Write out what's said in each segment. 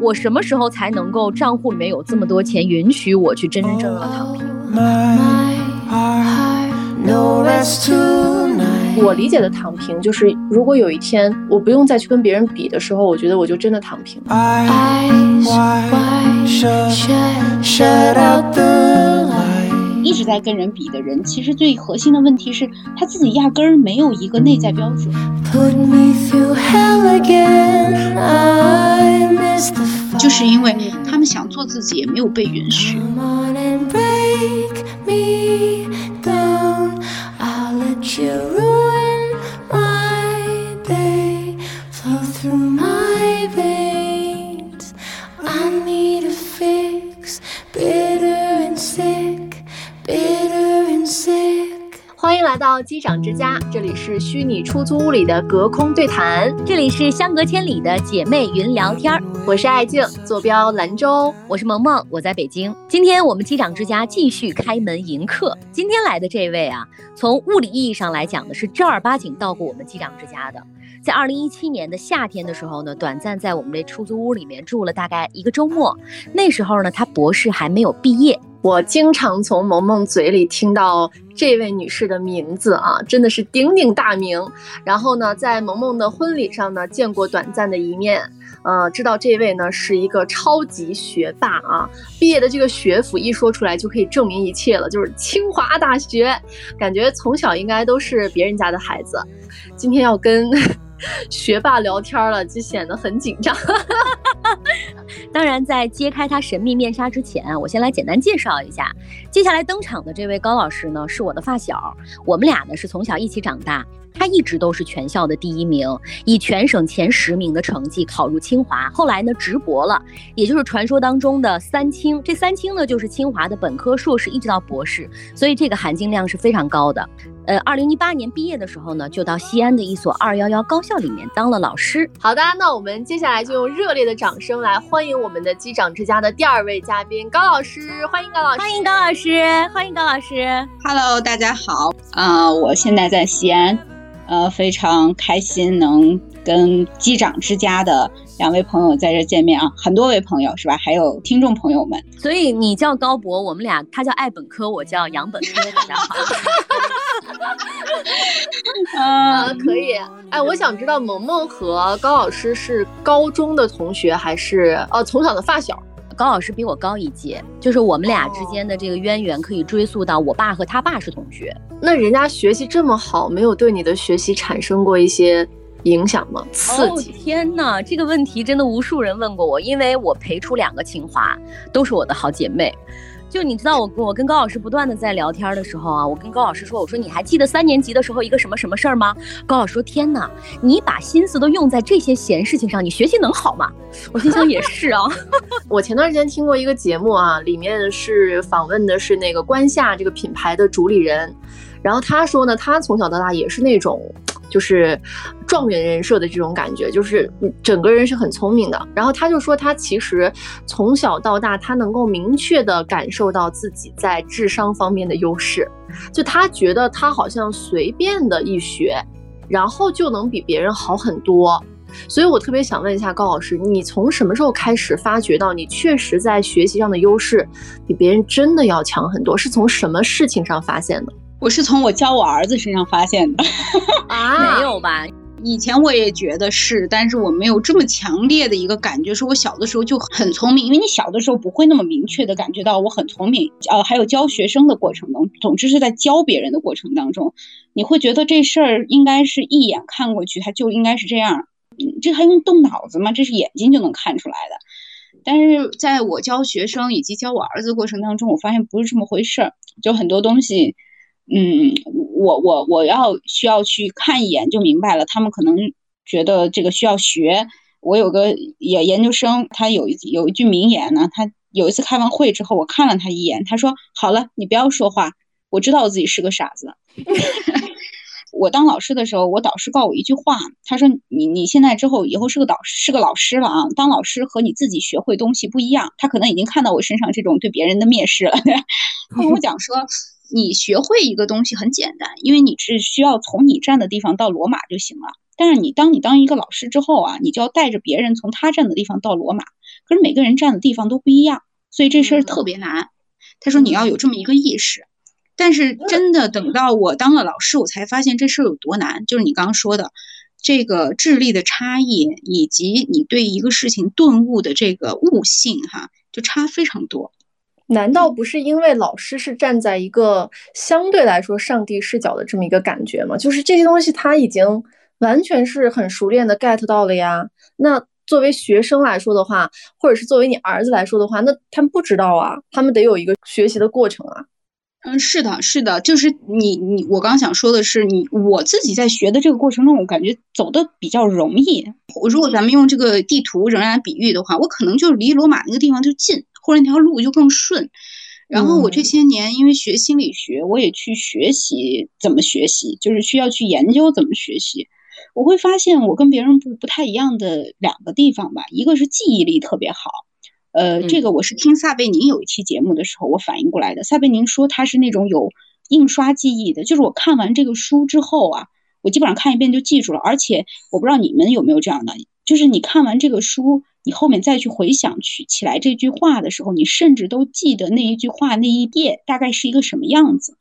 我什么时候才能够账户里面有这么多钱，允许我去真真正正的躺平？我理解的躺平，就是如果有一天我不用再去跟别人比的时候，我觉得我就真的躺平一直在跟人比的人，其实最核心的问题是他自己压根儿没有一个内在标准。就是因为他们想做自己，也没有被允许。机长之家，这里是虚拟出租屋里的隔空对谈，这里是相隔千里的姐妹云聊天儿。我是爱静，坐标兰州，我是萌萌，我在北京。今天我们机长之家继续开门迎客。今天来的这位啊，从物理意义上来讲呢，是正儿八经到过我们机长之家的。在二零一七年的夏天的时候呢，短暂在我们这出租屋里面住了大概一个周末。那时候呢，他博士还没有毕业。我经常从萌萌嘴里听到这位女士的名字啊，真的是鼎鼎大名。然后呢，在萌萌的婚礼上呢，见过短暂的一面，呃，知道这位呢是一个超级学霸啊。毕业的这个学府一说出来就可以证明一切了，就是清华大学。感觉从小应该都是别人家的孩子。今天要跟学霸聊天了，就显得很紧张。当然，在揭开他神秘面纱之前，我先来简单介绍一下。接下来登场的这位高老师呢，是我的发小，我们俩呢是从小一起长大。他一直都是全校的第一名，以全省前十名的成绩考入清华。后来呢，直博了，也就是传说当中的三清。这三清呢，就是清华的本科、硕士一直到博士，所以这个含金量是非常高的。呃，二零一八年毕业的时候呢，就到西安的一所二幺幺高校里面当了老师。好的，那我们接下来就用热烈的掌声来欢迎我们的机长之家的第二位嘉宾高老师，欢迎高老师，欢迎高老师，欢迎高老师。Hello，大家好，啊，我现在在西安。呃，非常开心能跟机长之家的两位朋友在这见面啊，很多位朋友是吧？还有听众朋友们。所以你叫高博，我们俩他叫爱本科，我叫杨本科，大家好。啊，可以。哎，我想知道萌萌和高老师是高中的同学还是呃从小的发小？高老师比我高一届，就是我们俩之间的这个渊源可以追溯到我爸和他爸是同学。那人家学习这么好，没有对你的学习产生过一些影响吗？刺激？天哪，这个问题真的无数人问过我，因为我陪出两个清华，都是我的好姐妹。就你知道，我我跟高老师不断的在聊天的时候啊，我跟高老师说，我说你还记得三年级的时候一个什么什么事儿吗？高老师说，天哪，你把心思都用在这些闲事情上，你学习能好吗？我心想也是啊。我前段时间听过一个节目啊，里面是访问的是那个关夏这个品牌的主理人，然后他说呢，他从小到大也是那种。就是状元人设的这种感觉，就是整个人是很聪明的。然后他就说，他其实从小到大，他能够明确的感受到自己在智商方面的优势。就他觉得他好像随便的一学，然后就能比别人好很多。所以我特别想问一下高老师，你从什么时候开始发觉到你确实在学习上的优势比别人真的要强很多？是从什么事情上发现的？我是从我教我儿子身上发现的 啊，没有吧？以前我也觉得是，但是我没有这么强烈的一个感觉，是我小的时候就很聪明，因为你小的时候不会那么明确的感觉到我很聪明。呃，还有教学生的过程中，总之是在教别人的过程当中，你会觉得这事儿应该是一眼看过去，它就应该是这样。这还用动脑子吗？这是眼睛就能看出来的。但是在我教学生以及教我儿子过程当中，我发现不是这么回事儿，就很多东西。嗯，我我我要需要去看一眼就明白了。他们可能觉得这个需要学。我有个也研究生，他有一有一句名言呢。他有一次开完会之后，我看了他一眼，他说：“好了，你不要说话，我知道我自己是个傻子。”我当老师的时候，我导师告我一句话，他说：“你你现在之后以后是个导是个老师了啊，当老师和你自己学会东西不一样。”他可能已经看到我身上这种对别人的蔑视了。他 跟 我讲说。你学会一个东西很简单，因为你只需要从你站的地方到罗马就行了。但是你当你当一个老师之后啊，你就要带着别人从他站的地方到罗马。可是每个人站的地方都不一样，所以这事儿特别难。他说你要有这么一个意识。但是真的等到我当了老师，我才发现这事儿有多难。就是你刚刚说的，这个智力的差异，以及你对一个事情顿悟的这个悟性，哈，就差非常多。难道不是因为老师是站在一个相对来说上帝视角的这么一个感觉吗？就是这些东西他已经完全是很熟练的 get 到了呀。那作为学生来说的话，或者是作为你儿子来说的话，那他们不知道啊，他们得有一个学习的过程啊。嗯，是的，是的，就是你你我刚想说的是，你我自己在学的这个过程中，我感觉走的比较容易。如果咱们用这个地图仍然比喻的话，我可能就离罗马那个地方就近，或者那条路就更顺。然后我这些年因为学心理学，我也去学习怎么学习，就是需要去研究怎么学习。我会发现我跟别人不不太一样的两个地方吧，一个是记忆力特别好。呃，这个我是听撒贝宁有一期节目的时候，我反应过来的。撒贝宁说他是那种有印刷记忆的，就是我看完这个书之后啊，我基本上看一遍就记住了。而且我不知道你们有没有这样的，就是你看完这个书，你后面再去回想去起来这句话的时候，你甚至都记得那一句话那一页大概是一个什么样子。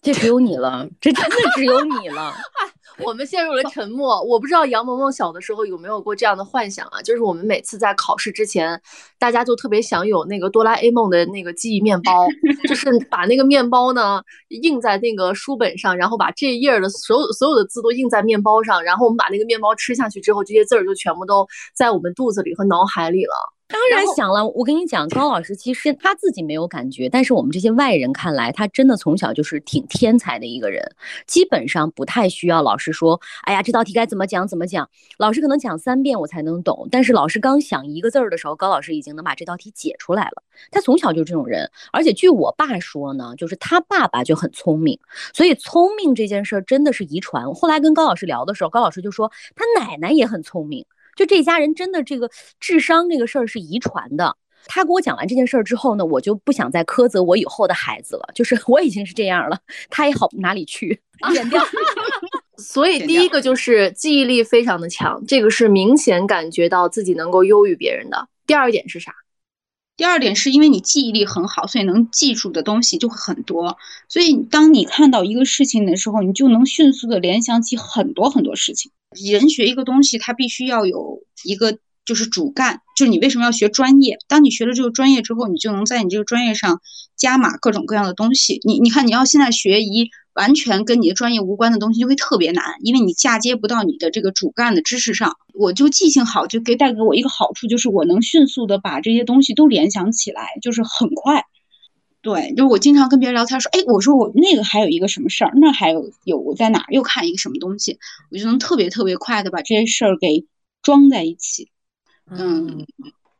这只有你了，这真的只有你了。我们陷入了沉默。我不知道杨萌萌小的时候有没有过这样的幻想啊？就是我们每次在考试之前，大家就特别想有那个哆啦 A 梦的那个记忆面包，就是把那个面包呢印在那个书本上，然后把这一页的所有所有的字都印在面包上，然后我们把那个面包吃下去之后，这些字儿就全部都在我们肚子里和脑海里了。当然想了，我跟你讲，高老师其实他自己没有感觉，但是我们这些外人看来，他真的从小就是挺天才的一个人，基本上不太需要老师说，哎呀，这道题该怎么讲怎么讲，老师可能讲三遍我才能懂，但是老师刚想一个字儿的时候，高老师已经能把这道题解出来了。他从小就是这种人，而且据我爸说呢，就是他爸爸就很聪明，所以聪明这件事儿真的是遗传。后来跟高老师聊的时候，高老师就说他奶奶也很聪明。就这家人真的这个智商这个事儿是遗传的。他给我讲完这件事儿之后呢，我就不想再苛责我以后的孩子了。就是我已经是这样了，他也好不哪里去，剪掉。所以第一个就是记忆力非常的强，这个是明显感觉到自己能够优于别人的。第二点是啥？第二点是因为你记忆力很好，所以能记住的东西就会很多。所以当你看到一个事情的时候，你就能迅速的联想起很多很多事情。人学一个东西，他必须要有一个就是主干，就是你为什么要学专业？当你学了这个专业之后，你就能在你这个专业上加码各种各样的东西。你你看，你要现在学一完全跟你的专业无关的东西，就会特别难，因为你嫁接不到你的这个主干的知识上。我就记性好，就给带给我一个好处，就是我能迅速的把这些东西都联想起来，就是很快。对，就是我经常跟别人聊天说，哎，我说我那个还有一个什么事儿，那还有有我在哪儿又看一个什么东西，我就能特别特别快的把这些事儿给装在一起。嗯，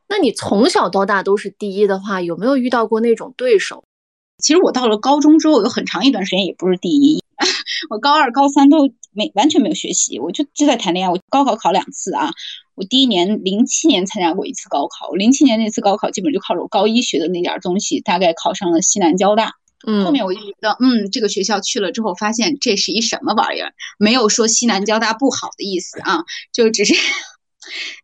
那你从小到大都是第一的话，有没有遇到过那种对手？其实我到了高中之后，有很长一段时间也不是第一，我高二、高三都没完全没有学习，我就就在谈恋爱。我高考考两次啊。我第一年零七年参加过一次高考，零七年那次高考基本就靠着我高一学的那点东西，大概考上了西南交大。嗯，后面我就觉得，嗯，这个学校去了之后，发现这是一什么玩意儿？没有说西南交大不好的意思啊，就只是，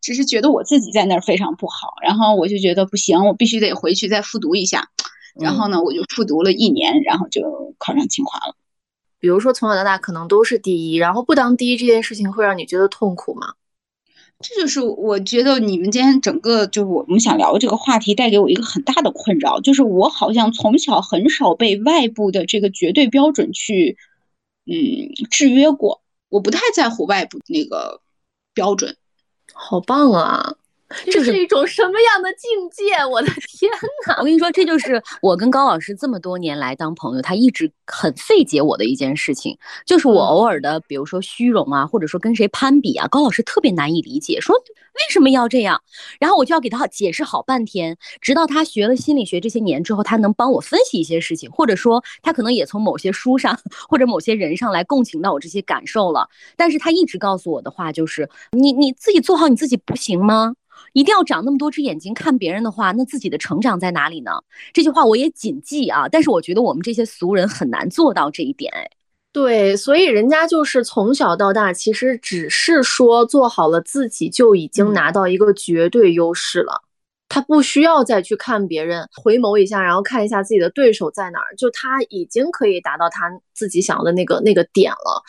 只是觉得我自己在那儿非常不好。然后我就觉得不行，我必须得回去再复读一下。然后呢，我就复读了一年，然后就考上清华了。比如说从小到大可能都是第一，然后不当第一这件事情会让你觉得痛苦吗？这就是我觉得你们今天整个就是我们想聊这个话题带给我一个很大的困扰，就是我好像从小很少被外部的这个绝对标准去嗯制约过，我不太在乎外部那个标准。好棒啊！这是一种什么样的境界？我的天哪！我跟你说，这就是我跟高老师这么多年来当朋友，他一直很费解我的一件事情，就是我偶尔的，比如说虚荣啊，或者说跟谁攀比啊，高老师特别难以理解，说为什么要这样？然后我就要给他解释好半天，直到他学了心理学这些年之后，他能帮我分析一些事情，或者说他可能也从某些书上或者某些人上来共情到我这些感受了。但是他一直告诉我的话就是：你你自己做好你自己不行吗？一定要长那么多只眼睛看别人的话，那自己的成长在哪里呢？这句话我也谨记啊。但是我觉得我们这些俗人很难做到这一点。哎，对，所以人家就是从小到大，其实只是说做好了自己，就已经拿到一个绝对优势了。他不需要再去看别人，回眸一下，然后看一下自己的对手在哪儿，就他已经可以达到他自己想要的那个那个点了。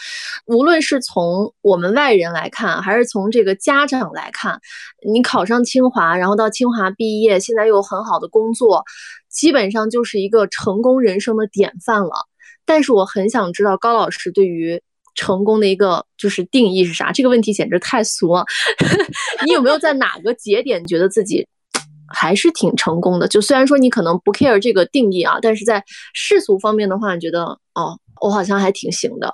无论是从我们外人来看，还是从这个家长来看，你考上清华，然后到清华毕业，现在又有很好的工作，基本上就是一个成功人生的典范了。但是我很想知道高老师对于成功的一个就是定义是啥？这个问题简直太俗了。你有没有在哪个节点觉得自己？还是挺成功的，就虽然说你可能不 care 这个定义啊，但是在世俗方面的话，你觉得哦，我好像还挺行的。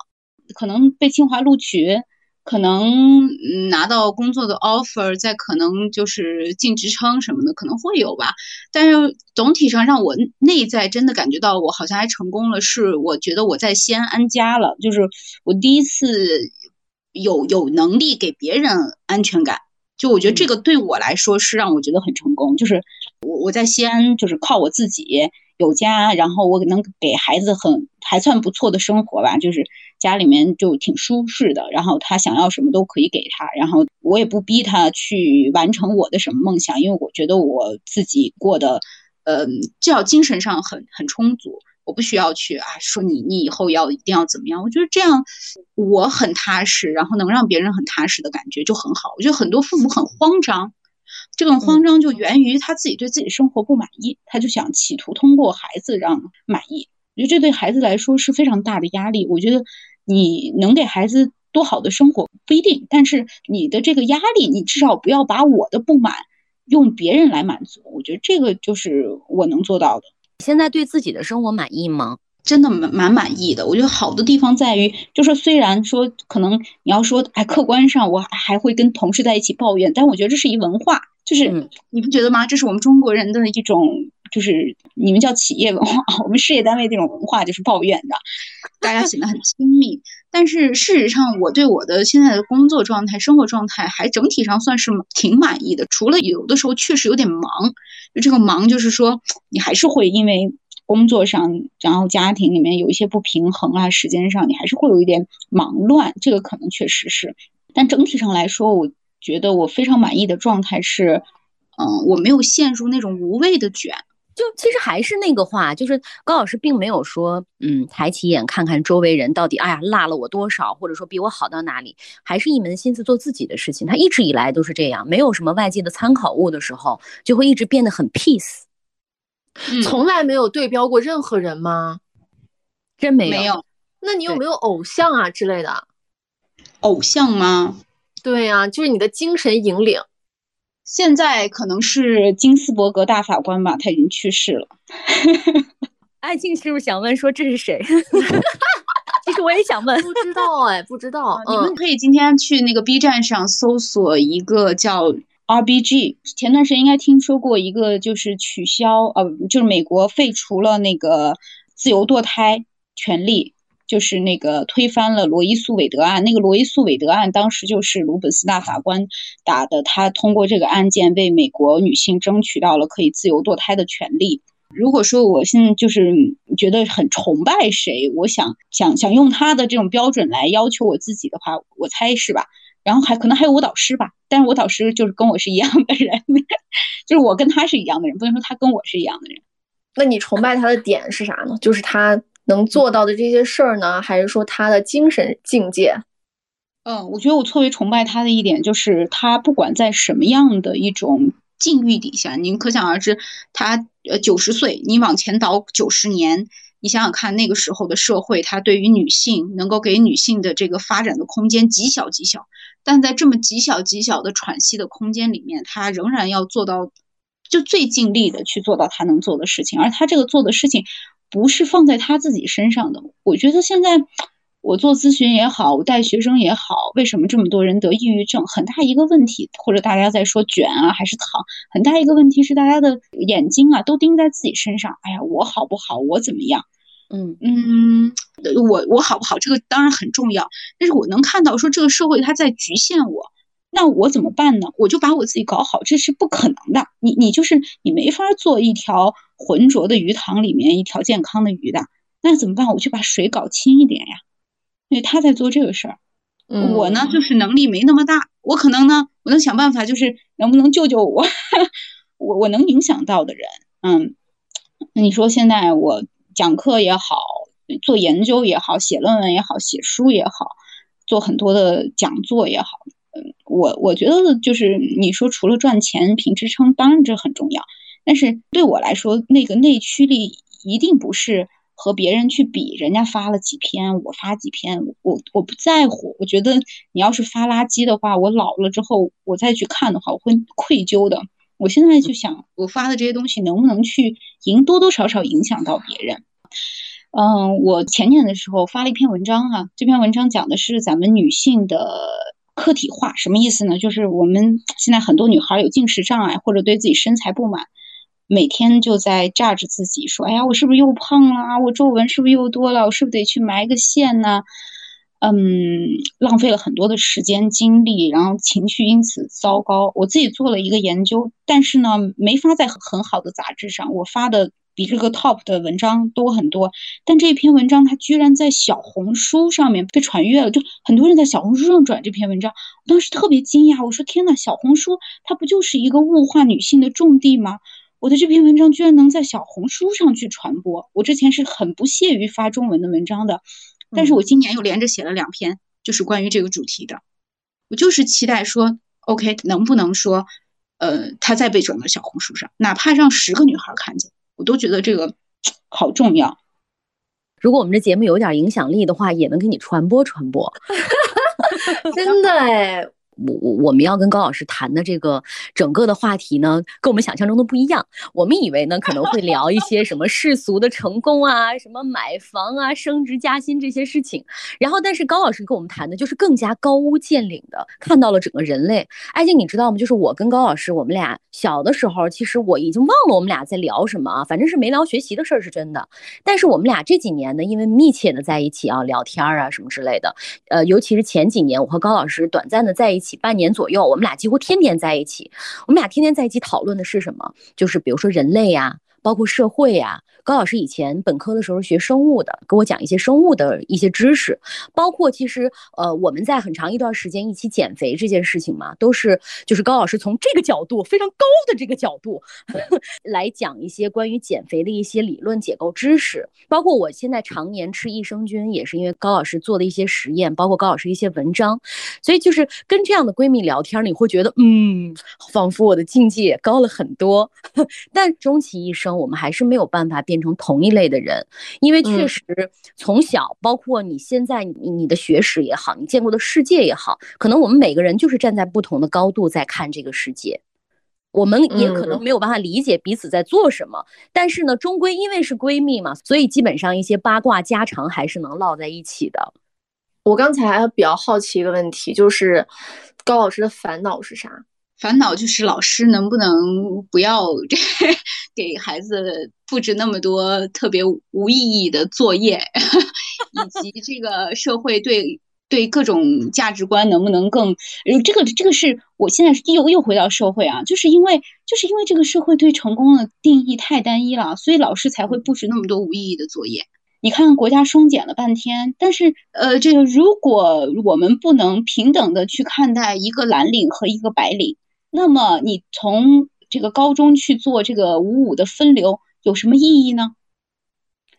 可能被清华录取，可能拿到工作的 offer，再可能就是进职称什么的，可能会有吧。但是总体上让我内在真的感觉到我好像还成功了，是我觉得我在西安安家了，就是我第一次有有能力给别人安全感。就我觉得这个对我来说是让我觉得很成功，就是我我在西安就是靠我自己有家，然后我能给孩子很还算不错的生活吧，就是家里面就挺舒适的，然后他想要什么都可以给他，然后我也不逼他去完成我的什么梦想，因为我觉得我自己过得，嗯，至少精神上很很充足。我不需要去啊，说你你以后要一定要怎么样？我觉得这样我很踏实，然后能让别人很踏实的感觉就很好。我觉得很多父母很慌张，这种慌张就源于他自己对自己生活不满意，他就想企图通过孩子让满意。我觉得这对孩子来说是非常大的压力。我觉得你能给孩子多好的生活不一定，但是你的这个压力，你至少不要把我的不满用别人来满足。我觉得这个就是我能做到的。现在对自己的生活满意吗？真的蛮蛮满意的。我觉得好的地方在于，就是虽然说可能你要说，哎，客观上我还会跟同事在一起抱怨，但我觉得这是一文化，就是你不觉得吗？这是我们中国人的一种，就是你们叫企业文化，我们事业单位这种文化就是抱怨的，大家显得很亲密。但是事实上，我对我的现在的工作状态、生活状态还整体上算是挺满意的，除了有的时候确实有点忙。就这个忙，就是说你还是会因为工作上，然后家庭里面有一些不平衡啊，时间上你还是会有一点忙乱，这个可能确实是。但整体上来说，我觉得我非常满意的状态是，嗯，我没有陷入那种无谓的卷。就其实还是那个话，就是高老师并没有说，嗯，抬起眼看看周围人到底，哎呀，落了我多少，或者说比我好到哪里，还是一门心思做自己的事情。他一直以来都是这样，没有什么外界的参考物的时候，就会一直变得很 peace。从来没有对标过任何人吗？真没有。没有。那你有没有偶像啊之类的？偶像吗？对呀，就是你的精神引领。现在可能是金斯伯格大法官吧，他已经去世了。爱静是不是想问说这是谁？其实我也想问，不知道哎，不知道。你们可以今天去那个 B 站上搜索一个叫 RBG。前段时间应该听说过一个，就是取消呃，就是美国废除了那个自由堕胎权利。就是那个推翻了罗伊诉韦德案，那个罗伊诉韦德案当时就是鲁本斯大法官打的，他通过这个案件为美国女性争取到了可以自由堕胎的权利。如果说我现在就是觉得很崇拜谁，我想想想用他的这种标准来要求我自己的话，我猜是吧？然后还可能还有我导师吧，但是我导师就是跟我是一样的人，就是我跟他是一样的人，不能说他跟我是一样的人。那你崇拜他的点是啥呢？就是他。能做到的这些事儿呢，还是说他的精神境界？嗯，我觉得我特别崇拜他的一点就是，他不管在什么样的一种境遇底下，您可想而知，他呃九十岁，你往前倒九十年，你想想看那个时候的社会，他对于女性能够给女性的这个发展的空间极小极小，但在这么极小极小的喘息的空间里面，他仍然要做到就最尽力的去做到他能做的事情，而他这个做的事情。不是放在他自己身上的。我觉得现在我做咨询也好，我带学生也好，为什么这么多人得抑郁症？很大一个问题，或者大家在说卷啊还是躺，很大一个问题是大家的眼睛啊都盯在自己身上。哎呀，我好不好？我怎么样？嗯嗯，我我好不好？这个当然很重要，但是我能看到说这个社会它在局限我。那我怎么办呢？我就把我自己搞好，这是不可能的。你你就是你没法做一条浑浊的鱼塘里面一条健康的鱼的。那怎么办？我就把水搞清一点呀。因为他在做这个事儿。嗯我呢，就是能力没那么大，我可能呢，我能想办法，就是能不能救救我，我我能影响到的人，嗯，你说现在我讲课也好，做研究也好，写论文也好，写书也好，做很多的讲座也好，嗯，我我觉得就是你说除了赚钱凭支撑，当然这很重要，但是对我来说，那个内驱力一定不是。和别人去比，人家发了几篇，我发几篇，我我不在乎。我觉得你要是发垃圾的话，我老了之后我再去看的话，我会愧疚的。我现在就想，我发的这些东西能不能去影多多少少影响到别人？嗯，我前年的时候发了一篇文章哈、这篇文章讲的是咱们女性的客体化，什么意思呢？就是我们 现在很多女孩有进食障碍，或者对自己身材不满。每天就在榨着自己，说：“哎呀，我是不是又胖了？我皱纹是不是又多了？我是不是得去埋个线呢？”嗯，浪费了很多的时间精力，然后情绪因此糟糕。我自己做了一个研究，但是呢，没发在很好的杂志上，我发的比这个 top 的文章多很多。但这篇文章它居然在小红书上面被传阅了，就很多人在小红书上转这篇文章，我当时特别惊讶，我说：“天呐，小红书它不就是一个物化女性的重地吗？”我的这篇文章居然能在小红书上去传播，我之前是很不屑于发中文的文章的，但是我今年又连着写了两篇，就是关于这个主题的。我就是期待说，OK，能不能说，呃，它再被转到小红书上，哪怕让十个女孩看见，我都觉得这个 好重要。如果我们这节目有点影响力的话，也能给你传播传播。真的哎，我我我们要跟高老师谈的这个整个的话题呢，跟我们想象中的不一样。我们以为呢可能会聊一些什么世俗的成功啊，什么买房啊、升职加薪这些事情。然后，但是高老师跟我们谈的就是更加高屋建瓴的，看到了整个人类。艾静，你知道吗？就是我跟高老师，我们俩小的时候，其实我已经忘了我们俩在聊什么啊，反正是没聊学习的事儿是真的。但是我们俩这几年呢，因为密切的在一起啊，聊天啊什么之类的，呃，尤其是前几年，我和高老师短暂的在一起半年左右，我们俩几乎天天在一起。我们俩天天在一起讨论的是什么？就是比如说人类呀、包括社会呀。高老师以前本科的时候学生物的，给我讲一些生物的一些知识，包括其实呃我们在很长一段时间一起减肥这件事情嘛，都是就是高老师从这个角度非常高的这个角度 来讲一些关于减肥的一些理论解构知识，包括我现在常年吃益生菌，也是因为高老师做的一些实验，包括高老师一些文章，所以就是跟这样的闺蜜聊天，你会觉得嗯，仿佛我的境界也高了很多。但终其一生，我们还是没有办法变成同一类的人，因为确嗯实从小，包括你现在你你的学识也好，你见过的世界也好，可能我们每个人就是站在不同的高度在看这个世界。我们也可能嗯没有办法理解彼此在做什么，但是呢，终归因为是闺蜜嘛，所以基本上一些八卦家常还是能唠在一起的。我刚才比较好奇一个问题，就是高老师的烦恼是啥？烦恼就是老师能不能不要 给孩子布置那么多特别无意义的作业，以及这个社会对对各种价值观能不能更，这个这个是我现在是又又回到社会啊，就是因为就是因为这个社会对成功的定义太单一了，所以老师才会布置那么多无意义的作业。你看国家双减了半天，但是呃，这个如果我们不能平等的去看待一个蓝领和一个白领。那么你从这个高中去做这个五五的分流有什么意义呢？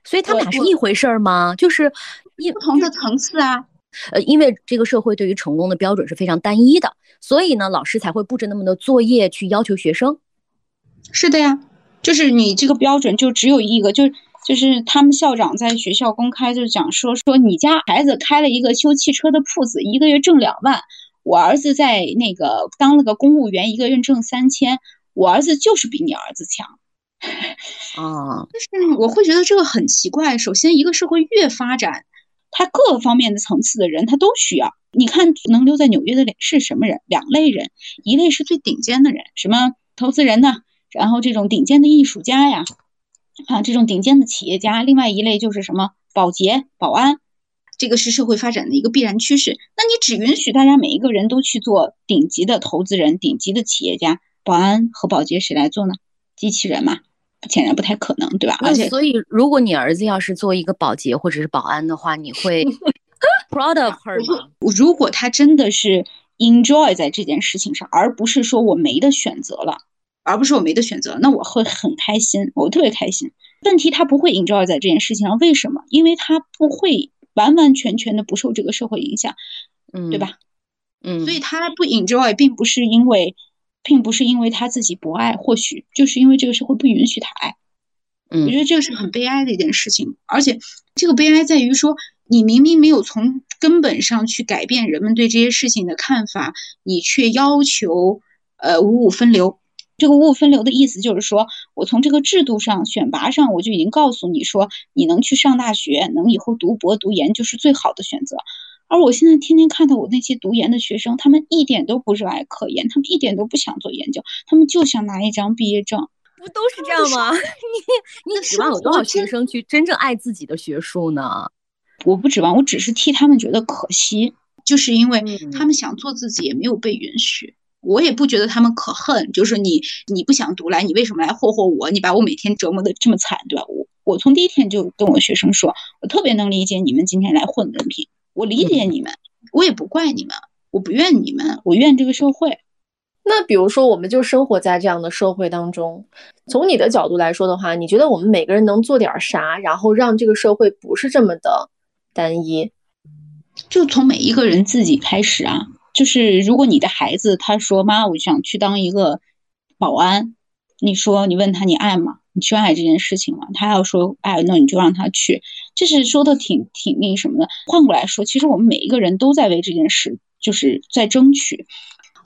所以他们俩是一回事儿吗？就是一不同的层次啊，呃，因为这个社会对于成功的标准是非常单一的，所以呢，老师才会布置那么多作业去要求学生。是的呀，就是你这个标准就只有一个，就就是他们校长在学校公开就讲说说你家孩子开了一个修汽车的铺子，一个月挣两万，我儿子在那个当了个公务员，一个月挣三千，我儿子就是比你儿子强。啊，就是我会觉得这个很奇怪。首先，一个社会越发展，他各个方面的层次的人他都需要。你看，能留在纽约的人是什么人？两类人，一类是最顶尖的人，什么投资人呢？然后这种顶尖的艺术家呀，啊，这种顶尖的企业家。另外一类就是什么保洁、保安，这个是社会发展的一个必然趋势。那你只允许大家每一个人都去做顶级的投资人、顶级的企业家，保安和保洁谁来做呢？机器人嘛，显然不太可能，对吧？而且所以如果你儿子要是做一个保洁或者是保安的话，你会 proud of her 吗？如果他真的是 enjoy 在这件事情上，而不是说我没得选择了，而不是我没得选择，那我会很开心，我特别开心。问题他不会 enjoy 在这件事情上，为什么？因为他不会完完全全的不受这个社会影响，嗯，对？吧？嗯，所以他不 enjoy，并不是因为，并不是因为他自己不爱，或许就是因为这个社会不允许他爱。我嗯觉得这个是很悲哀的一件事情，而且这个悲哀在于说，你明明没有从根本上去改变人们对这些事情的看法，你却要求呃五五分流。这个五五分流的意思就是说，我从这个制度上、选拔上，我就已经告诉你说，你能去上大学，能以后读博、读研就是最好的选择。而我现在天天看到我那些读研的学生，他们一点都不热爱科研，他们一点都不想做研究，他们就想拿一张毕业证。不都是这样吗？你你指望有多少学生去真正爱自己的学术呢？我不指望，我只是替他们觉得可惜，就是因为嗯他们想做自己，也没有被允许。我也不觉得他们可恨，就是你你不想读来，你为什么来霍霍我？你把我每天折磨的这么惨，对吧？我我从第一天就跟我学生说，我特别能理解你们今天来混人品，我理解你们，我也不怪你们，我不怨你们，我怨这个社会。那比如说，我们就生活在这样的社会当中，从你的角度来说的话，你觉得我们每个人能做点啥，然后让这个社会不是这么的单一？就从每一个人自己开始啊。就是如果你的孩子他说妈，我想去当一个保安，你说你问他你爱吗？你去爱这件事情吗？他要说爱，那你就让他去。这是说的挺挺那什么的。换过来说，其实我们每一个人都在为这件事就是在争取。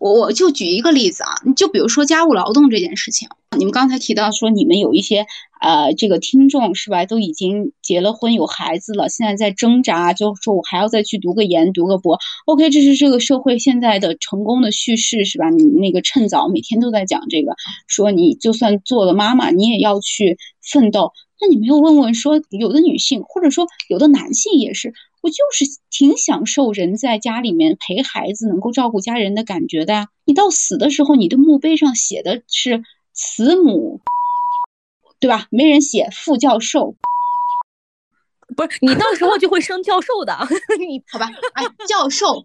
我我就举一个例子啊，你就比如说家务劳动这件事情，你们刚才提到说你们有一些呃这个听众是吧，都已经结了婚有孩子了，现在在挣扎，就说我还要再去读个研读个博。OK，这是这个社会现在的成功的叙事是吧？你那个趁早每天都在讲这个，说你就算做了妈妈，你也要去奋斗。那你没有问问说，有的女性或者说有的男性也是，我就是挺享受人在家里面陪孩子，能够照顾家人的感觉的呀。你到死的时候，你的墓碑上写的是慈母，对吧？没人写副教授，不是你到时候就会升教授的，你 好吧？哎，教授。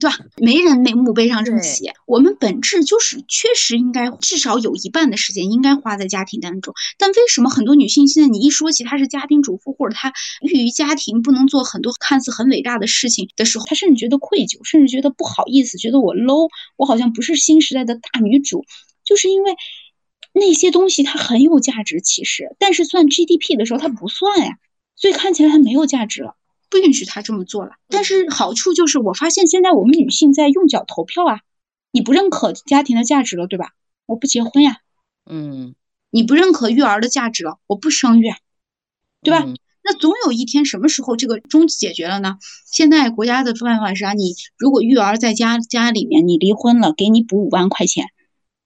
对吧？没人那墓碑上这么写。我们本质就是确实应该至少有一半的时间应该花在家庭当中。但为什么很多女性现在你一说起她是家庭主妇，或者她寓于家庭不能做很多看似很伟大的事情的时候，她甚至觉得愧疚，甚至觉得不好意思，觉得我 low，我好像不是新时代的大女主，就是因为那些东西它很有价值，其实，但是算 GDP 的时候它不算呀，所以看起来它没有价值了。不允许他这么做了，但是好处就是，我发现现在我们女性在用脚投票啊，你不认可家庭的价值了，对吧？我不结婚呀，嗯，你不认可育儿的价值了，我不生育，对吧？嗯那总有一天，什么时候这个终解决了呢？现在国家的办法是啥？你如果育儿在家家里面，你离婚了，给你补五万块钱，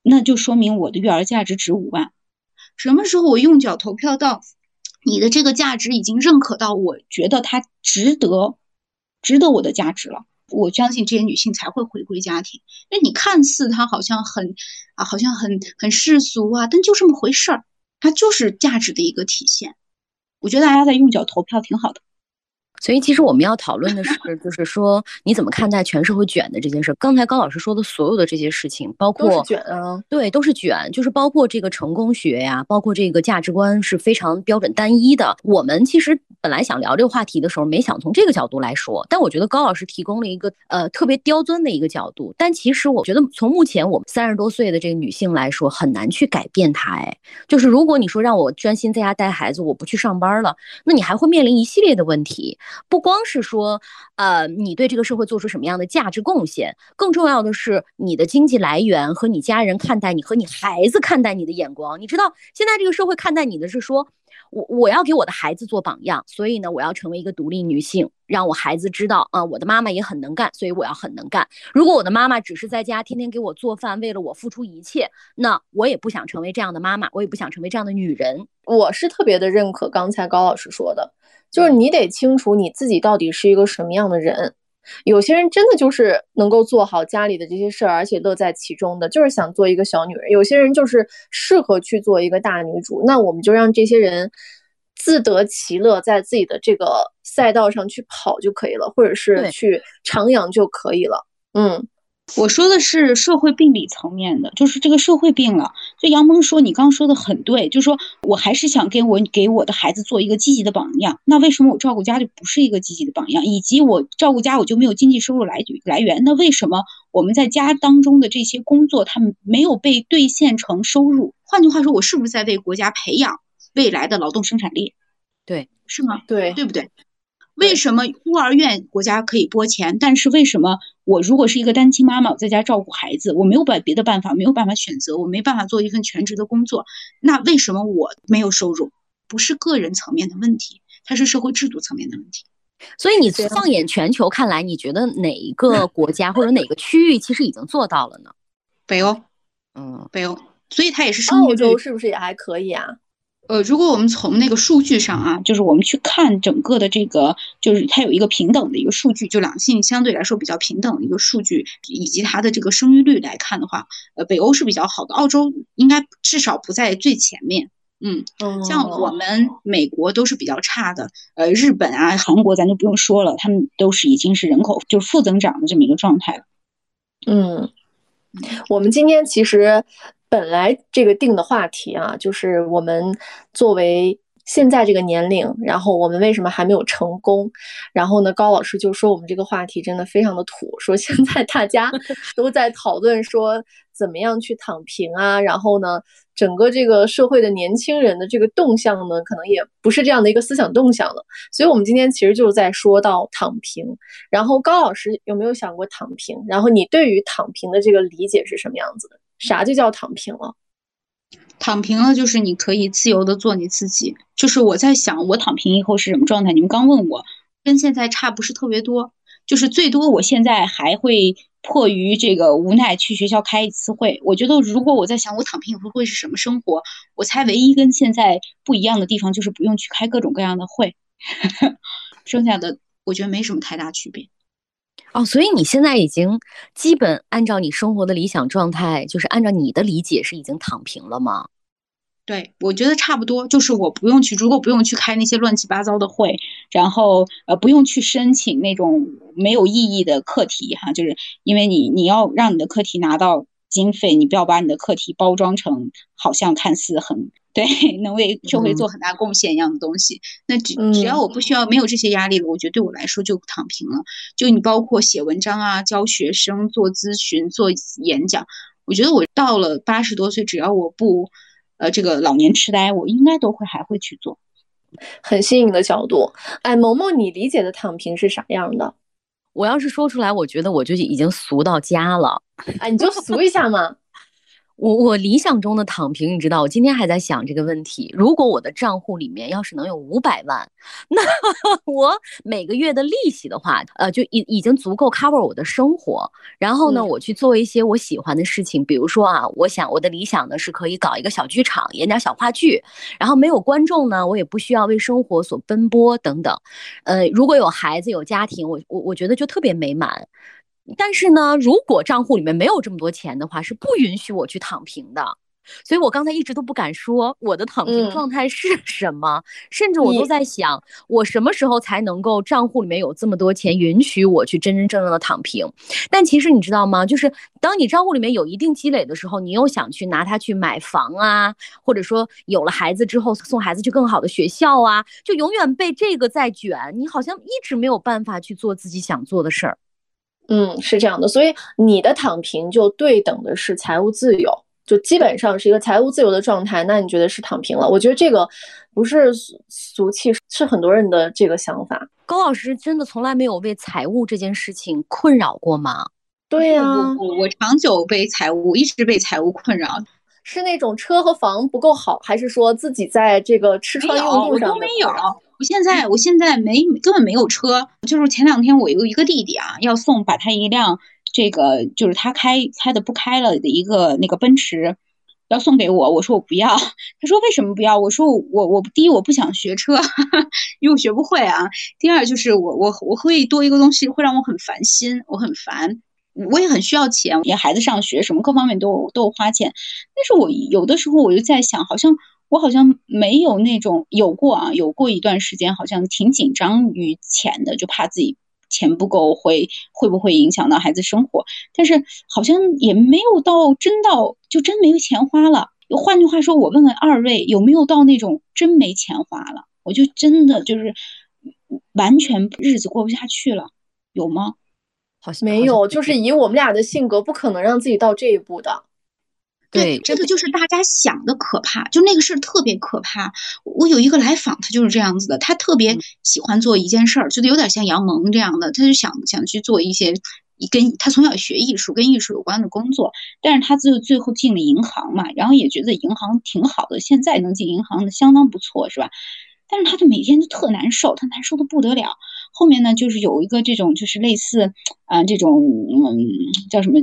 那就说明我的育儿价值值五万。什么时候我用脚投票到？你的这个价值已经认可到，我觉得它值得，值得我的价值了。我相信这些女性才会回归家庭。那你看似她好像很啊，好像很很世俗啊，但就这么回事儿，它就是价值的一个体现。我觉得大家在用脚投票挺好的。所以其实我们要讨论的是，就是说你怎么看待全社会卷的这件事。刚才高老师说的所有的这些事情，包括卷啊，对，都是卷，就是包括这个成功学呀，包括这个价值观是非常标准单一的。我们其实本来想聊这个话题的时候，没想从这个角度来说，但我觉得高老师提供了一个呃特别刁钻的一个角度。但其实我觉得从目前我们三十多岁的这个女性来说，很难去改变它。哎，就是如果你说让我专心在家带孩子，我不去上班了，那你还会面临一系列的问题。不光是说，呃，你对这个社会做出什么样的价值贡献，更重要的是你的经济来源和你家人看待你和你孩子看待你的眼光。你知道，现在这个社会看待你的是说，我我要给我的孩子做榜样，所以呢，我要成为一个独立女性，让我孩子知道啊、我的妈妈也很能干，所以我要很能干。如果我的妈妈只是在家天天给我做饭，为了我付出一切，那我也不想成为这样的妈妈，我也不想成为这样的女人。我是特别的认可刚才高老师说的，就是你得清楚你自己到底是一个什么样的人。有些人真的就是能够做好家里的这些事儿，而且乐在其中的，就是想做一个小女人。有些人就是适合去做一个大女主，那我们就让这些人自得其乐，在自己的这个赛道上去跑就可以了，或者是去徜徉就可以了。嗯。我说的是社会病理层面的，就是这个社会病了。就杨蒙说，你刚刚说的很对，就是说我还是想给我给我的孩子做一个积极的榜样。那为什么我照顾家就不是一个积极的榜样？以及我照顾家我就没有经济收入来来源？那为什么我们在家当中的这些工作，他们没有被兑现成收入？换句话说，我是不是在为国家培养未来的劳动生产力？对，是吗？对，对不对？为什么孤儿院国家可以拨钱，但是为什么我如果是一个单亲妈妈，我在家照顾孩子，我没有办别的办法，没有办法选择，我没办法做一份全职的工作，那为什么我没有收入？不是个人层面的问题，它是社会制度层面的问题。所以你放眼全球看来，你觉得哪一个国家或者哪个区域其实已经做到了呢？北欧，嗯，北欧，所以它也是生育率是不是也还可以啊？呃，如果我们从那个数据上啊，就是我们去看整个的这个，就是它有一个平等的一个数据，就两性相对来说比较平等的一个数据，以及它的这个生育率来看的话，呃，北欧是比较好的，澳洲应该至少不在最前面。嗯，像我们美国都是比较差的，呃，日本啊、韩国咱就不用说了，他们都是已经是人口就是负增长的这么一个状态了。嗯，我们今天其实。本来这个定的话题啊，就是我们作为现在这个年龄，然后我们为什么还没有成功？然后呢，高老师就说我们这个话题真的非常的土，说现在大家 都在讨论说怎么样去躺平啊，然后呢，整个这个社会的年轻人的这个动向呢，可能也不是这样的一个思想动向了。所以，我们今天其实就是在说到躺平。然后，高老师有没有想过躺平？然后，你对于躺平的这个理解是什么样子的？啥就叫躺平了？躺平了就是你可以自由的做你自己。就是我在想，我躺平以后是什么状态？你们刚问我，跟现在差不是特别多。就是最多我现在还会迫于这个无奈去学校开一次会。我觉得如果我在想我躺平以后会是什么生活，我猜唯一跟现在不一样的地方就是不用去开各种各样的会，剩下的我觉得没什么太大区别。哦，所以你现在已经基本按照你生活的理想状态，就是按照你的理解是已经躺平了吗？对，我觉得差不多，就是我不用去，如果不用去开那些乱七八糟的会，然后呃不用去申请那种没有意义的课题哈，就是因为你你要让你的课题拿到经费，你不要把你的课题包装成好像看似很。对，能为社会做很大贡献一样的东西，那只只要我不需要没有这些压力了，我觉得对我来说就躺平了。就你包括写文章啊、教学生、做咨询、做演讲，我觉得我到了八十多岁，只要我不呃这个老年痴呆，我应该都会还会去做。很新颖的角度，哎，萌萌，你理解的躺平是啥样的？我要是说出来，我觉得我就已经俗到家了。哎，你就俗一下嘛。我我理想中的躺平，你知道，我今天还在想这个问题。如果我的账户里面要是能有五百万，那 我每个月的利息的话，呃，就已已经足够 cover 我的生活。然后呢，我去做一些我喜欢的事情，比如说啊，我想我的理想呢是可以搞一个小剧场，演点小话剧。然后没有观众呢，我也不需要为生活所奔波等等。呃，如果有孩子有家庭，我我我觉得就特别美满。但是呢，如果账户里面没有这么多钱的话，是不允许我去躺平的。所以我刚才一直都不敢说我的躺平状态是什么，甚至我都在想，我什么时候才能够账户里面有这么多钱，允许我去真真正正的躺平？但其实你知道吗？就是当你账户里面有一定积累的时候，你又想去拿它去买房啊，或者说有了孩子之后送孩子去更好的学校啊，就永远被这个在卷，你好像一直没有办法去做自己想做的事儿。嗯，是这样的，所以你的躺平就对等的是财务自由，就基本上是一个财务自由的状态。那你觉得是躺平了？我觉得这个不是俗气，是很多人的这个想法。高老师真的从来没有为财务这件事情困扰过吗？对呀，我我长久被财务一直被财务困扰。是那种车和房不够好，还是说自己在这个吃穿用度上都没有？我现在我现在没根本没有车，就是前两天我有一个弟弟啊，要送把他一辆这个就是他开开的不开了的一个那个奔驰，要送给我，我说我不要，他说为什么不要？我说我我第一我不想学车，因为我学不会啊。第二就是我我我会多一个东西会让我很烦心，我很烦，我也很需要钱，也孩子上学什么各方面都都花钱，但是我有的时候我就在想，好像。我好像没有那种有过啊，有过一段时间好像挺紧张于钱的，就怕自己钱不够会会不会影响到孩子生活，但是好像也没有到真到就真没有钱花了。换句话说，我问问二位有没有到那种真没钱花了，我就真的就是完全日子过不下去了，有吗？好像没有，就是以我们俩的性格，不可能让自己到这一步的。对，这个就是大家想的可怕，就那个事儿特别可怕。我有一个来访，他就是这样子的，他特别喜欢做一件事儿，就有点像杨蒙这样的，他就想想去做一些跟他从小学艺术、跟艺术有关的工作，但是他最最后进了银行嘛，然后也觉得银行挺好的，现在能进银行的相当不错，是吧？但是他就每天就特难受，他难受的不得了。后面呢，就是有一个这种，就是类似啊这种，嗯，叫什么？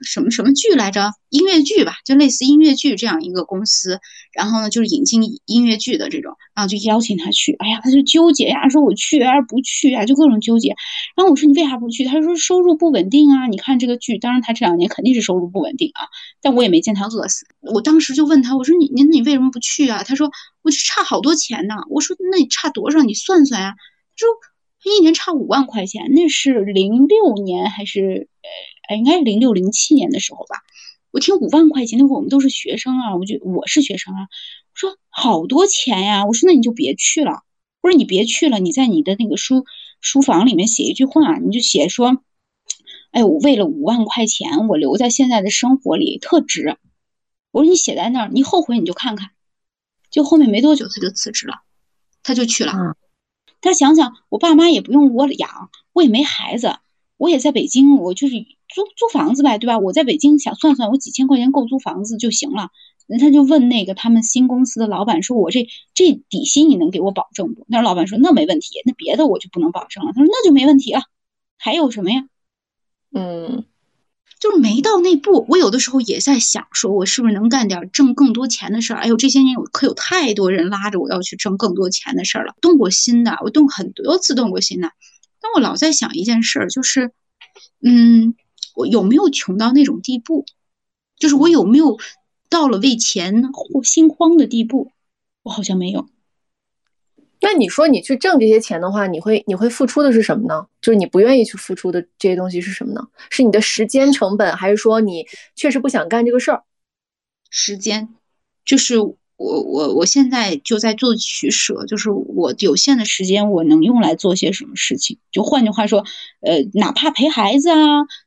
什么什么剧来着？音乐剧吧，就类似音乐剧这样一个公司。然后呢，就是引进音乐剧的这种，然后就邀请他去。哎呀，他就纠结呀，说我去还是不去啊，就各种纠结。然后我说你为啥不去？他说收入不稳定啊。你看这个剧，当然他这两年肯定是收入不稳定啊，但我也没见他饿死。我当时就问他，我说你你你为什么不去啊？他说我就差好多钱呢。我说那你差多少？你算算呀。他说。他一年差五万块钱，那是零六年还是呃，应该是零六零七年的时候吧。我听五万块钱，那会儿我们都是学生啊，我就我是学生啊。我说好多钱呀，我说那你就别去了。我说你别去了，你在你的那个书书房里面写一句话，你就写说，哎，我为了五万块钱，我留在现在的生活里特值。我说你写在那儿，你后悔你就看看。就后面没多久他就辞职了，他就去了。他想想，我爸妈也不用我养，我也没孩子，我也在北京，我就是租租房子呗，对吧？我在北京想算算，我几千块钱够租房子就行了。那他就问那个他们新公司的老板说：“我这这底薪你能给我保证不？”那老板说：“那没问题，那别的我就不能保证了。”他说：“那就没问题了，还有什么呀？”嗯。就是没到那步，我有的时候也在想，说我是不是能干点挣更多钱的事儿？哎呦，这些年有可有太多人拉着我要去挣更多钱的事儿了，动过心的，我动很多次动过心的。但我老在想一件事儿，就是，嗯，我有没有穷到那种地步？就是我有没有到了为钱或心慌的地步？我好像没有。那你说你去挣这些钱的话，你会你会付出的是什么呢？就是你不愿意去付出的这些东西是什么呢？是你的时间成本，还是说你确实不想干这个事儿？时间，就是我我我现在就在做取舍，就是我有限的时间我能用来做些什么事情？就换句话说，呃，哪怕陪孩子啊，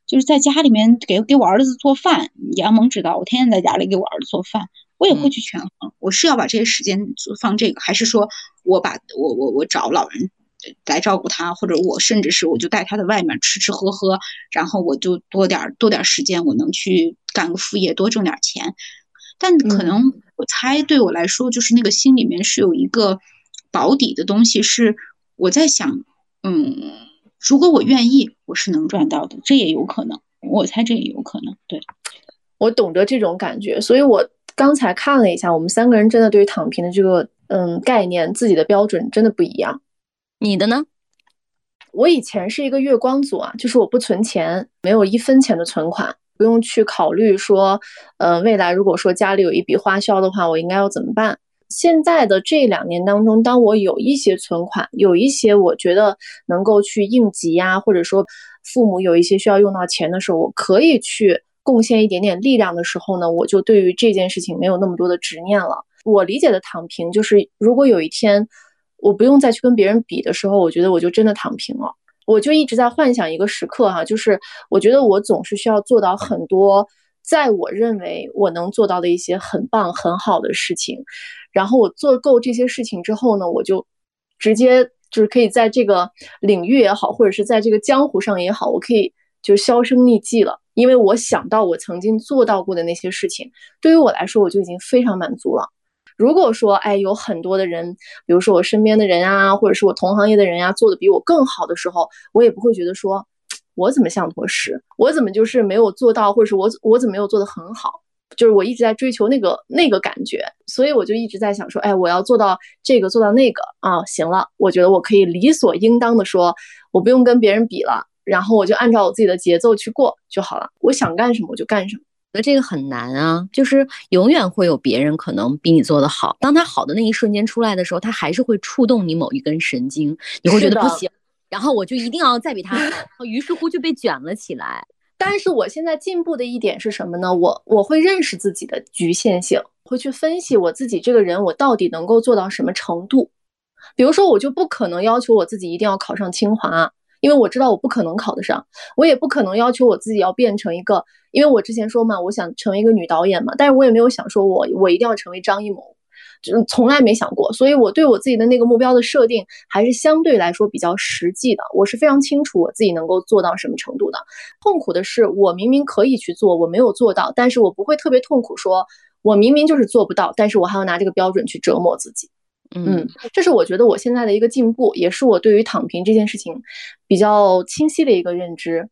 就是在家里面给给我儿子做饭，杨萌知道我天天在家里给我儿子做饭。我也会去权衡，我是要把这些时间放这个，还是说我把我我我找老人来照顾他，或者我甚至是我就带他在外面吃吃喝喝，然后我就多点多点时间，我能去干个副业，多挣点钱。但可能我猜对我来说，就是那个心里面是有一个保底的东西，是我在想，嗯，如果我愿意，我是能赚到的，这也有可能。我猜这也有可能。对，我懂得这种感觉，所以我。刚才看了一下，我们三个人真的对于躺平的这个嗯概念，自己的标准真的不一样。你的呢？我以前是一个月光族啊，就是我不存钱，没有一分钱的存款，不用去考虑说，呃，未来如果说家里有一笔花销的话，我应该要怎么办？现在的这两年当中，当我有一些存款，有一些我觉得能够去应急呀，或者说父母有一些需要用到钱的时候，我可以去。贡献一点点力量的时候呢，我就对于这件事情没有那么多的执念了。我理解的躺平，就是如果有一天我不用再去跟别人比的时候，我觉得我就真的躺平了。我就一直在幻想一个时刻哈，就是我觉得我总是需要做到很多，在我认为我能做到的一些很棒很好的事情，然后我做够这些事情之后呢，我就直接就是可以在这个领域也好，或者是在这个江湖上也好，我可以就销声匿迹了。因为我想到我曾经做到过的那些事情，对于我来说我就已经非常满足了。如果说，哎，有很多的人，比如说我身边的人啊，或者是我同行业的人呀，做的比我更好的时候，我也不会觉得说，我怎么像坨屎，我怎么就是没有做到，或者是我我怎么没有做得很好，就是我一直在追求那个那个感觉，所以我就一直在想说，哎，我要做到这个，做到那个啊，行了，我觉得我可以理所应当的说，我不用跟别人比了。然后我就按照我自己的节奏去过就好了。我想干什么我就干什么。觉得这个很难啊，就是永远会有别人可能比你做的好。当他好的那一瞬间出来的时候，他还是会触动你某一根神经，你会觉得不行，然后我就一定要再比他好，于是乎就被卷了起来。但是我现在进步的一点是什么呢？我我会认识自己的局限性，会去分析我自己这个人我到底能够做到什么程度。比如说，我就不可能要求我自己一定要考上清华。因为我知道我不可能考得上，我也不可能要求我自己要变成一个，因为我之前说嘛，我想成为一个女导演嘛，但是我也没有想说我我一定要成为张艺谋，就从来没想过，所以我对我自己的那个目标的设定还是相对来说比较实际的，我是非常清楚我自己能够做到什么程度的。痛苦的是，我明明可以去做，我没有做到，但是我不会特别痛苦，说我明明就是做不到，但是我还要拿这个标准去折磨自己。嗯，这是我觉得我现在的一个进步，也是我对于躺平这件事情比较清晰的一个认知。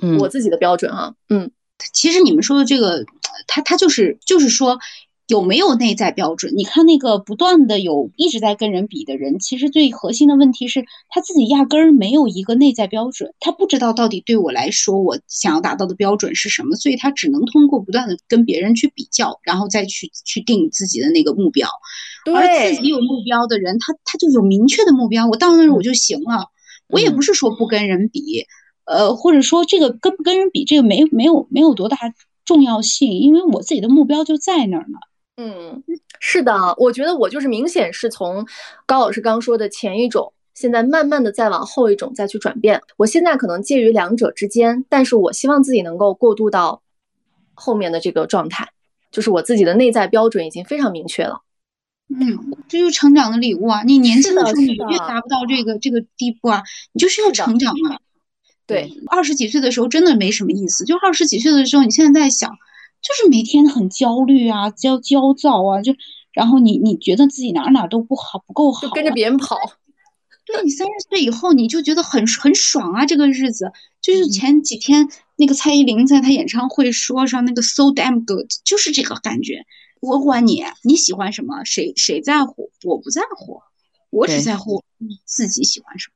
嗯，我自己的标准啊。嗯，其实你们说的这个，他他就是就是说。有没有内在标准？你看那个不断的有一直在跟人比的人，其实最核心的问题是他自己压根儿没有一个内在标准，他不知道到底对我来说我想要达到的标准是什么，所以他只能通过不断的跟别人去比较，然后再去去定自己的那个目标。而自己有目标的人，他他就有明确的目标，我到那儿我就行了。我也不是说不跟人比，呃，或者说这个跟不跟人比，这个没没有没有多大重要性，因为我自己的目标就在那儿呢。嗯，是的，我觉得我就是明显是从高老师刚说的前一种，现在慢慢的再往后一种再去转变。我现在可能介于两者之间，但是我希望自己能够过渡到后面的这个状态，就是我自己的内在标准已经非常明确了。嗯，这就是成长的礼物啊！你年轻的时候你越达不到这个这个地步啊，你就是要成长啊。对，二十几岁的时候真的没什么意思，就二十几岁的时候，你现在在想。就是每天很焦虑啊，焦焦躁啊，就然后你你觉得自己哪哪都不好，不够好，就跟着别人跑。对你三十岁以后，你就觉得很很爽啊，这个日子就是前几天那个蔡依林在她演唱会说上那个 so damn good，就是这个感觉。我管你你喜欢什么，谁谁在乎，我不在乎，我只在乎你自己喜欢什么。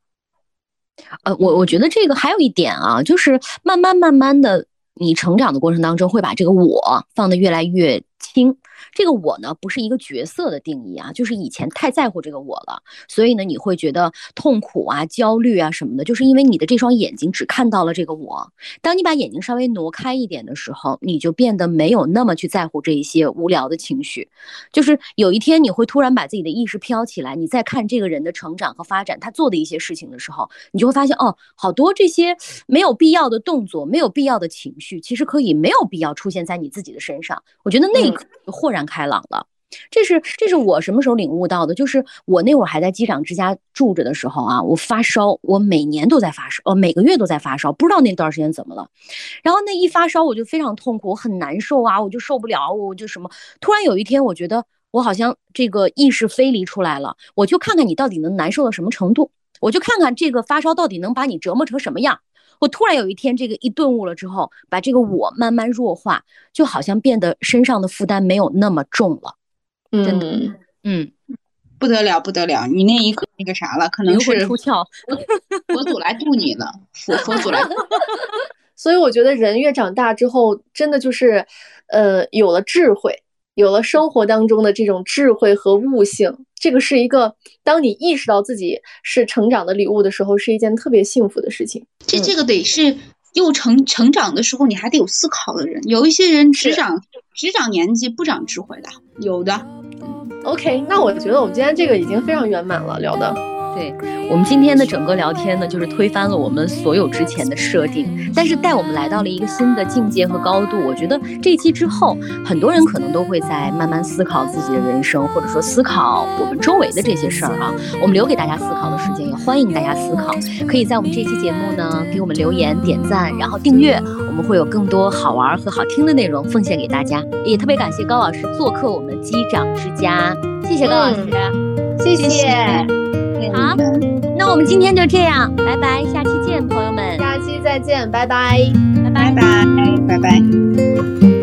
呃，我我觉得这个还有一点啊，就是慢慢慢慢的。你成长的过程当中，会把这个我放得越来越轻。这个我呢，不是一个角色的定义啊，就是以前太在乎这个我了，所以呢，你会觉得痛苦啊、焦虑啊什么的，就是因为你的这双眼睛只看到了这个我。当你把眼睛稍微挪开一点的时候，你就变得没有那么去在乎这一些无聊的情绪。就是有一天你会突然把自己的意识飘起来，你再看这个人的成长和发展，他做的一些事情的时候，你就会发现哦，好多这些没有必要的动作、没有必要的情绪，其实可以没有必要出现在你自己的身上。我觉得那一刻就豁然。开朗了，这是这是我什么时候领悟到的？就是我那会儿还在机长之家住着的时候啊，我发烧，我每年都在发烧，呃，每个月都在发烧，不知道那段时间怎么了。然后那一发烧，我就非常痛苦，我很难受啊，我就受不了，我就什么。突然有一天，我觉得我好像这个意识飞离出来了，我就看看你到底能难受到什么程度，我就看看这个发烧到底能把你折磨成什么样。我突然有一天，这个一顿悟了之后，把这个我慢慢弱化，就好像变得身上的负担没有那么重了。真的，嗯，不得了，不得了！你那一刻那个啥了，可能是出窍，佛祖来渡你了，佛佛祖来。所以我觉得人越长大之后，真的就是，呃，有了智慧。有了生活当中的这种智慧和悟性，这个是一个当你意识到自己是成长的礼物的时候，是一件特别幸福的事情。这这个得是又成成长的时候，你还得有思考的人。有一些人只长只长年纪不长智慧的，有的。OK，那我觉得我们今天这个已经非常圆满了，聊的。对我们今天的整个聊天呢，就是推翻了我们所有之前的设定，但是带我们来到了一个新的境界和高度。我觉得这一期之后，很多人可能都会在慢慢思考自己的人生，或者说思考我们周围的这些事儿啊。我们留给大家思考的时间，也欢迎大家思考。可以在我们这期节目呢，给我们留言、点赞，然后订阅，我们会有更多好玩和好听的内容奉献给大家。也特别感谢高老师做客我们机长之家，谢谢高老师，谢谢。好，那我们今天就这样，拜拜，下期见，朋友们，下期再见，拜拜，拜拜，拜拜，拜拜。